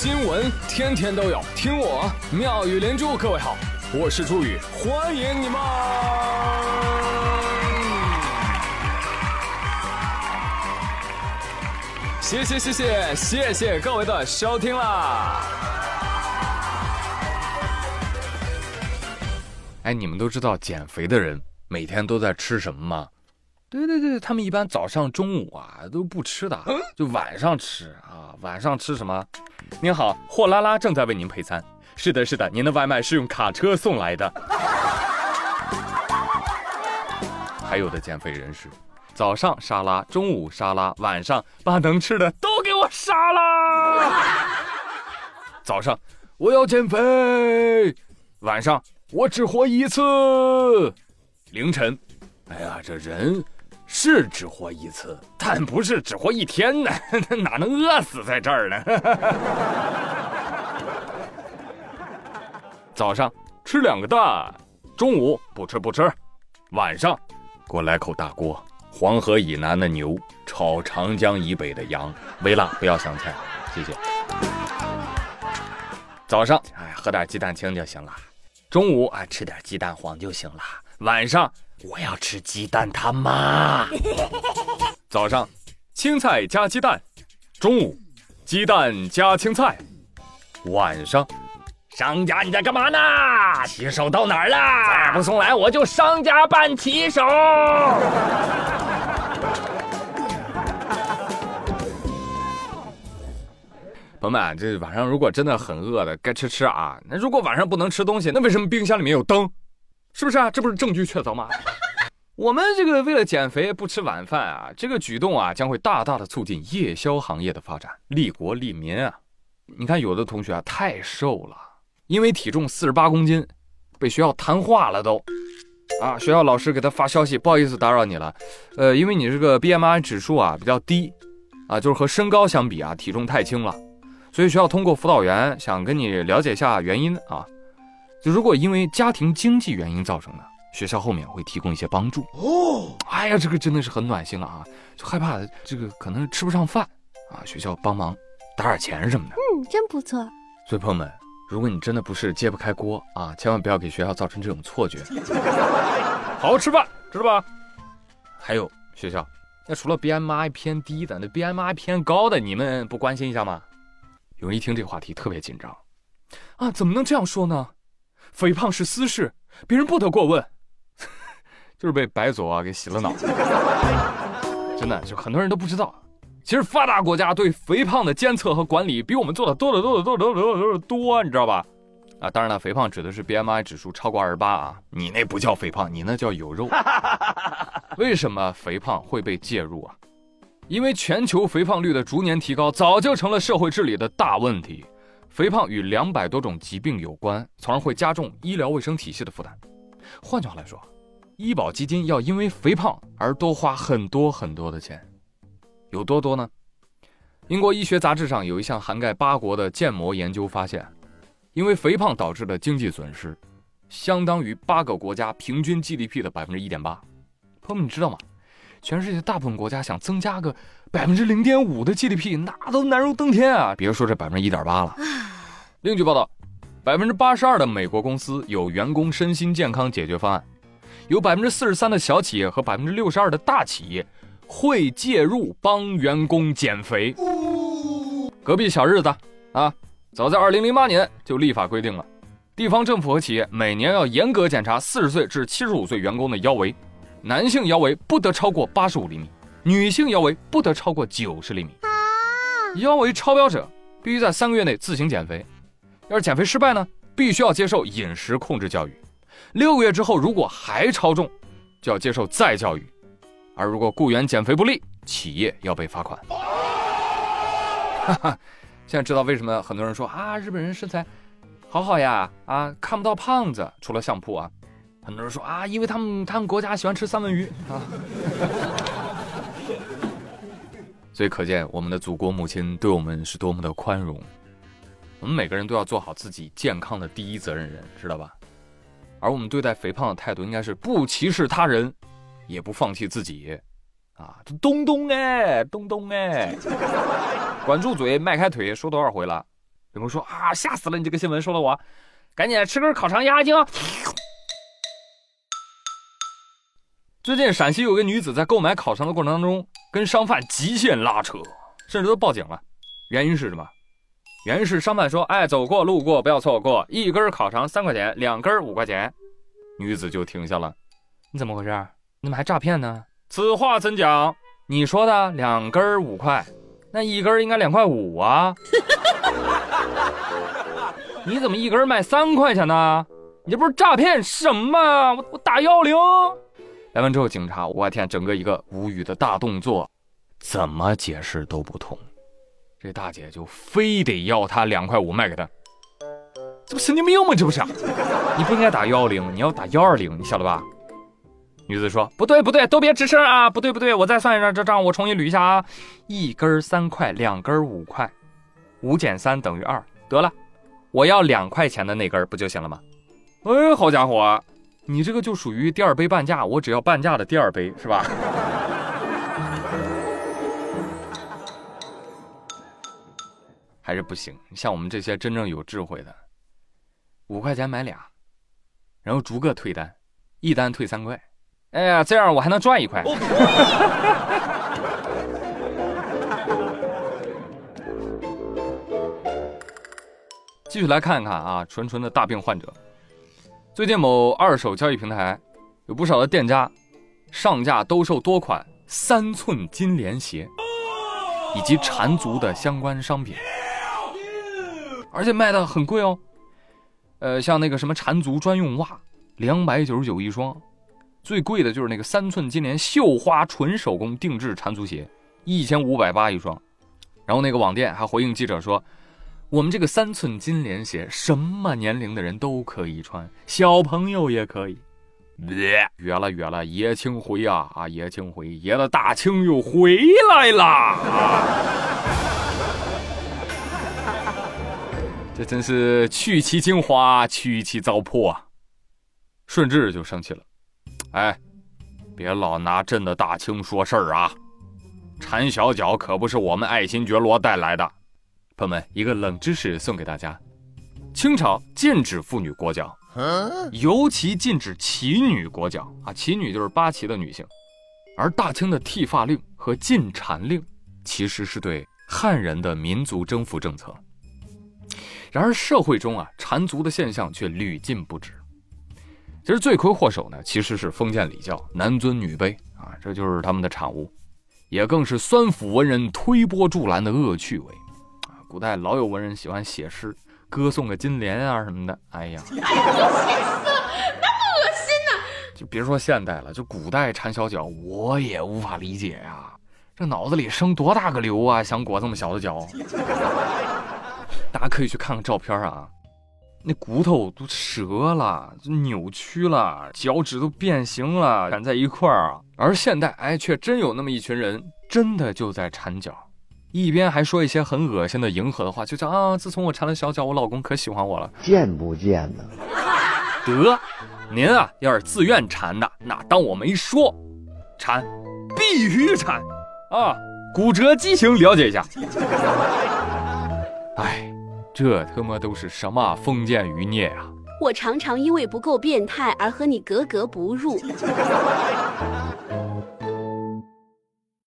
新闻天天都有，听我妙语连珠。各位好，我是朱宇，欢迎你们！谢谢谢谢谢谢各位的收听啦！哎，你们都知道减肥的人每天都在吃什么吗？对对对，他们一般早上、中午啊都不吃的，就晚上吃啊。晚上吃什么？您好，货拉拉正在为您配餐。是的，是的，您的外卖是用卡车送来的。还有的减肥人士，早上沙拉，中午沙拉，晚上把能吃的都给我沙拉。早上我要减肥，晚上我只活一次。凌晨，哎呀，这人。是只活一次，但不是只活一天呢，哪能饿死在这儿呢？早上吃两个蛋，中午不吃不吃，晚上给我来口大锅，黄河以南的牛炒长江以北的羊，微辣不要香菜，谢谢。早上哎，喝点鸡蛋清就行了，中午啊吃点鸡蛋黄就行了，晚上。我要吃鸡蛋他妈！早上青菜加鸡蛋，中午鸡蛋加青菜，晚上商家你在干嘛呢？骑手到哪儿了？再不送来我就商家办骑手！朋友们，这晚上如果真的很饿的，该吃吃啊。那如果晚上不能吃东西，那为什么冰箱里面有灯？是不是啊？这不是证据确凿吗？我们这个为了减肥不吃晚饭啊，这个举动啊将会大大的促进夜宵行业的发展，利国利民啊！你看有的同学啊太瘦了，因为体重四十八公斤，被学校谈话了都。啊，学校老师给他发消息，不好意思打扰你了，呃，因为你这个 BMI 指数啊比较低，啊，就是和身高相比啊体重太轻了，所以学校通过辅导员想跟你了解一下原因啊。就如果因为家庭经济原因造成的，学校后面会提供一些帮助哦。哎呀，这个真的是很暖心了啊！就害怕这个可能吃不上饭啊，学校帮忙打点钱什么的。嗯，真不错。所以朋友们，如果你真的不是揭不开锅啊，千万不要给学校造成这种错觉。好好吃饭，知道吧？还有学校，那除了 BMI 偏低的，那 BMI 偏高的，你们不关心一下吗？有人一听这个话题特别紧张啊，怎么能这样说呢？肥胖是私事，别人不得过问。就是被白左啊给洗了脑，真的就很多人都不知道。其实发达国家对肥胖的监测和管理比我们做的多得多得多得多得多，你知道吧？啊，当然了，肥胖指的是 BMI 指数超过二十八啊，你那不叫肥胖，你那叫有肉。为什么肥胖会被介入啊？因为全球肥胖率的逐年提高，早就成了社会治理的大问题。肥胖与两百多种疾病有关，从而会加重医疗卫生体系的负担。换句话来说，医保基金要因为肥胖而多花很多很多的钱，有多多呢？英国医学杂志上有一项涵盖八国的建模研究发现，因为肥胖导致的经济损失，相当于八个国家平均 GDP 的百分之一点八。朋友们，你知道吗？全世界大部分国家想增加个百分之零点五的 GDP，那都难如登天啊！别说这百分之一点八了。另据报道，百分之八十二的美国公司有员工身心健康解决方案，有百分之四十三的小企业和百分之六十二的大企业会介入帮员工减肥。隔壁小日子啊，早在二零零八年就立法规定了，地方政府和企业每年要严格检查四十岁至七十五岁员工的腰围。男性腰围不得超过八十五厘米，女性腰围不得超过九十厘米。腰围超标者必须在三个月内自行减肥，要是减肥失败呢，必须要接受饮食控制教育。六个月之后如果还超重，就要接受再教育。而如果雇员减肥不力，企业要被罚款。哈哈，现在知道为什么很多人说啊，日本人身材好好呀，啊，看不到胖子，除了相扑啊。很多人说啊，因为他们他们国家喜欢吃三文鱼啊，所以可见我们的祖国母亲对我们是多么的宽容。我们每个人都要做好自己健康的第一责任人，知道吧？而我们对待肥胖的态度应该是不歧视他人，也不放弃自己。啊，东东哎，东东哎，管住嘴，迈开腿，说多少回了？有人说啊，吓死了！你这个新闻说了我，赶紧吃根烤肠压压惊。最近陕西有个女子在购买烤肠的过程当中，跟商贩极限拉扯，甚至都报警了。原因是什么？原因是商贩说：“哎，走过路过不要错过，一根烤肠三块钱，两根五块钱。”女子就停下了。你怎么回事？你怎么还诈骗呢？此话怎讲？你说的两根五块，那一根应该两块五啊？你怎么一根卖三块钱呢？你这不是诈骗什么？我我打幺零。来完之后，警察，我天，整个一个无语的大动作，怎么解释都不通。这大姐就非得要他两块五卖给他，这不神经病吗？这不是？你不应该打幺幺零，你要打幺二零，你晓得吧？女子说：“不对，不对，都别吱声啊！不对，不对，我再算一下这账，我重新捋一下啊。一根三块，两根五块，五减三等于二。得了，我要两块钱的那根不就行了吗？哎，好家伙！”你这个就属于第二杯半价，我只要半价的第二杯，是吧？还是不行。像我们这些真正有智慧的，五块钱买俩，然后逐个退单，一单退三块。哎呀，这样我还能赚一块。继续来看一看啊，纯纯的大病患者。最近某二手交易平台，有不少的店家上架兜售多款三寸金莲鞋以及缠足的相关商品，而且卖的很贵哦。呃，像那个什么缠足专用袜，两百九十九一双；最贵的就是那个三寸金莲绣花纯手工定制缠足鞋，一千五百八一双。然后那个网店还回应记者说。我们这个三寸金莲鞋，什么年龄的人都可以穿，小朋友也可以。约了约了，爷青回啊啊，爷青回，爷的大庆又回来啦！这真是去其精华，去其糟粕啊！顺治就生气了，哎，别老拿朕的大清说事儿啊！缠小脚可不是我们爱新觉罗带来的。朋友们，一个冷知识送给大家：清朝禁止妇女裹脚，尤其禁止旗女裹脚啊！旗女就是八旗的女性。而大清的剃发令和禁缠令，其实是对汉人的民族征服政策。然而社会中啊，缠足的现象却屡禁不止。其实罪魁祸首呢，其实是封建礼教，男尊女卑啊，这就是他们的产物，也更是酸腐文人推波助澜的恶趣味。古代老有文人喜欢写诗，歌颂个金莲啊什么的。哎呀，哎呀，那么恶心呢！就别说现代了，就古代缠小脚，我也无法理解呀。这脑子里生多大个瘤啊？想裹这么小的脚？大家可以去看看照片啊，那骨头都折了，就扭曲了，脚趾都变形了，缠在一块儿啊。而现代，哎，却真有那么一群人，真的就在缠脚。一边还说一些很恶心的迎合的话，就叫啊，自从我缠了小脚，我老公可喜欢我了，贱不贱呢？得，您啊，要是自愿缠的，那当我没说，缠，必须缠，啊，骨折畸形了解一下。哎，这他妈都是什么封建余孽啊！我常常因为不够变态而和你格格不入。